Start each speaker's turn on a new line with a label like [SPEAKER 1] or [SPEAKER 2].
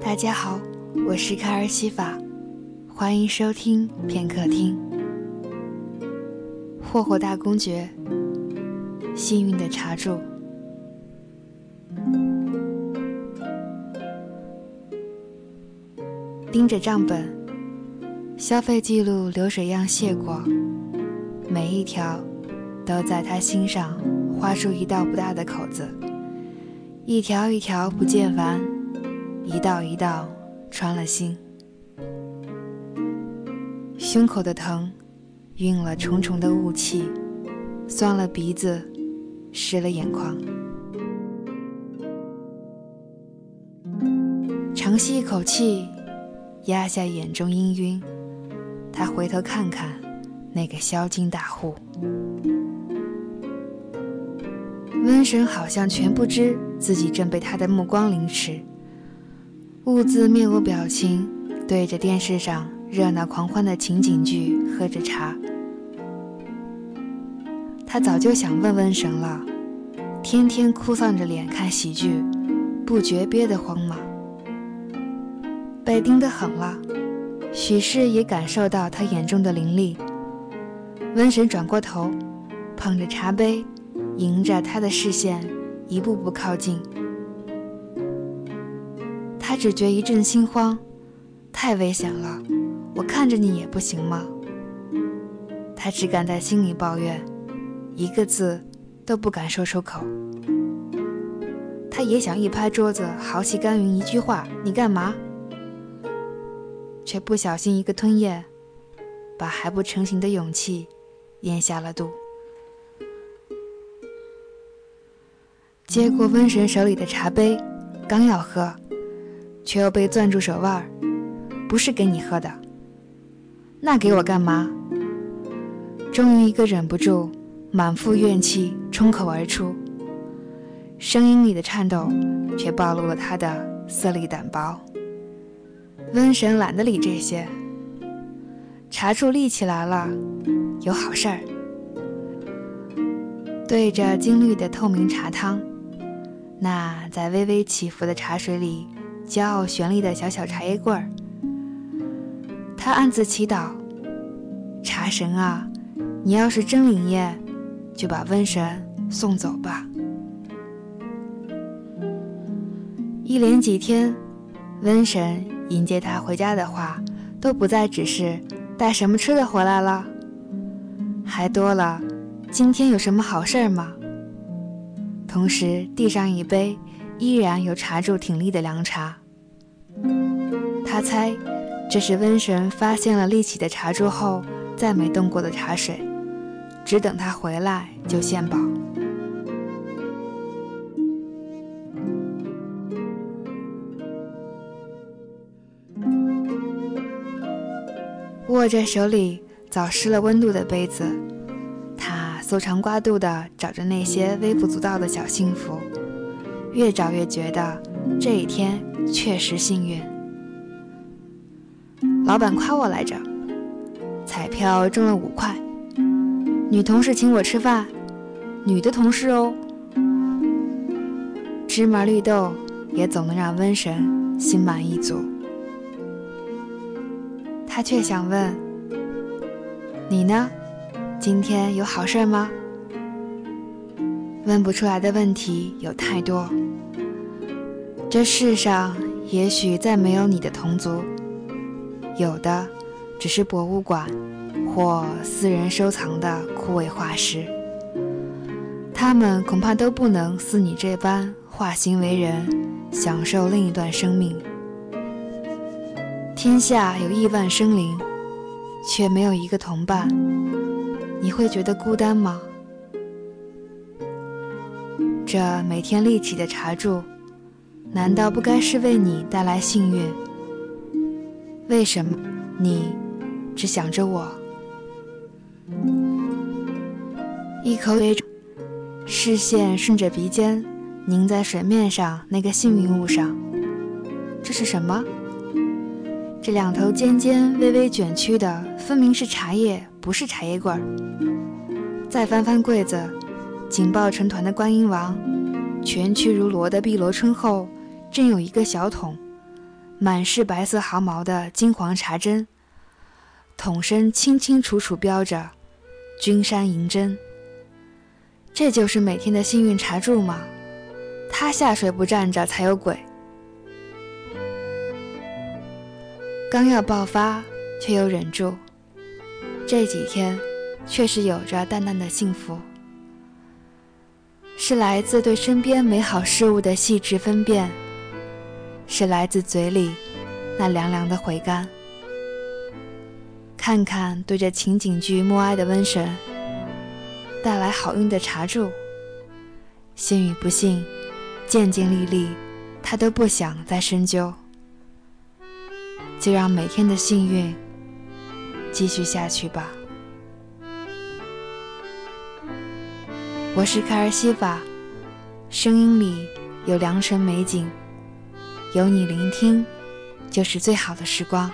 [SPEAKER 1] 大家好，我是卡尔西法，欢迎收听片刻听。霍霍大公爵，幸运的茶柱。盯着账本，消费记录流水样谢过，每一条都在他心上划出一道不大的口子，一条一条不见完，一道一道穿了心。胸口的疼，晕了重重的雾气，酸了鼻子，湿了眼眶。长吸一口气。压下眼中氤氲，他回头看看那个销金大户，瘟神好像全不知自己正被他的目光凌迟，兀自面无表情，对着电视上热闹狂欢的情景剧喝着茶。他早就想问瘟神了，天天哭丧着脸看喜剧，不觉憋得慌吗？被盯得很了，许氏也感受到他眼中的凌厉。瘟神转过头，捧着茶杯，迎着他的视线，一步步靠近。他只觉一阵心慌，太危险了，我看着你也不行吗？他只敢在心里抱怨，一个字都不敢说出口。他也想一拍桌子，豪气干云一句话：“你干嘛？”却不小心一个吞咽，把还不成型的勇气咽下了肚。接过瘟神手里的茶杯，刚要喝，却又被攥住手腕儿。不是给你喝的，那给我干嘛？终于一个忍不住，满腹怨气冲口而出，声音里的颤抖，却暴露了他的色厉胆薄。瘟神懒得理这些，茶柱立起来了，有好事儿。对着金绿的透明茶汤，那在微微起伏的茶水里骄傲绚丽的小小茶叶棍儿，他暗自祈祷：茶神啊，你要是真灵验，就把瘟神送走吧。一连几天，瘟神。迎接他回家的话，都不再只是带什么吃的回来了，还多了今天有什么好事儿吗？同时递上一杯依然有茶柱挺立的凉茶。他猜这是瘟神发现了立起的茶柱后再没动过的茶水，只等他回来就献宝。握着手里早失了温度的杯子，搜肠刮肚地找着那些微不足道的小幸福，越找越觉得这一天确实幸运。老板夸我来着，彩票中了五块，女同事请我吃饭，女的同事哦，芝麻绿豆也总能让瘟神心满意足。他却想问：“你呢？今天有好事吗？”问不出来的问题有太多。这世上也许再没有你的同族，有的只是博物馆或私人收藏的枯萎化石。他们恐怕都不能似你这般化形为人，享受另一段生命。天下有亿万生灵，却没有一个同伴，你会觉得孤单吗？这每天立起的茶柱，难道不该是为你带来幸运？为什么你只想着我？一口水，视线顺着鼻尖凝在水面上那个幸运物上，这是什么？这两头尖尖、微微卷曲的，分明是茶叶，不是茶叶棍儿。再翻翻柜子，紧抱成团的观音王，蜷曲如螺的碧螺春后，正有一个小桶，满是白色毫毛的金黄茶针，桶身清清楚楚标着“君山银针”。这就是每天的幸运茶柱吗？他下水不站着才有鬼。刚要爆发，却又忍住。这几天，确实有着淡淡的幸福，是来自对身边美好事物的细致分辨，是来自嘴里那凉凉的回甘。看看对着情景剧默哀的瘟神，带来好运的茶柱，幸与不幸，渐渐历历，他都不想再深究。就让每天的幸运继续下去吧。我是卡尔西法，声音里有良辰美景，有你聆听，就是最好的时光。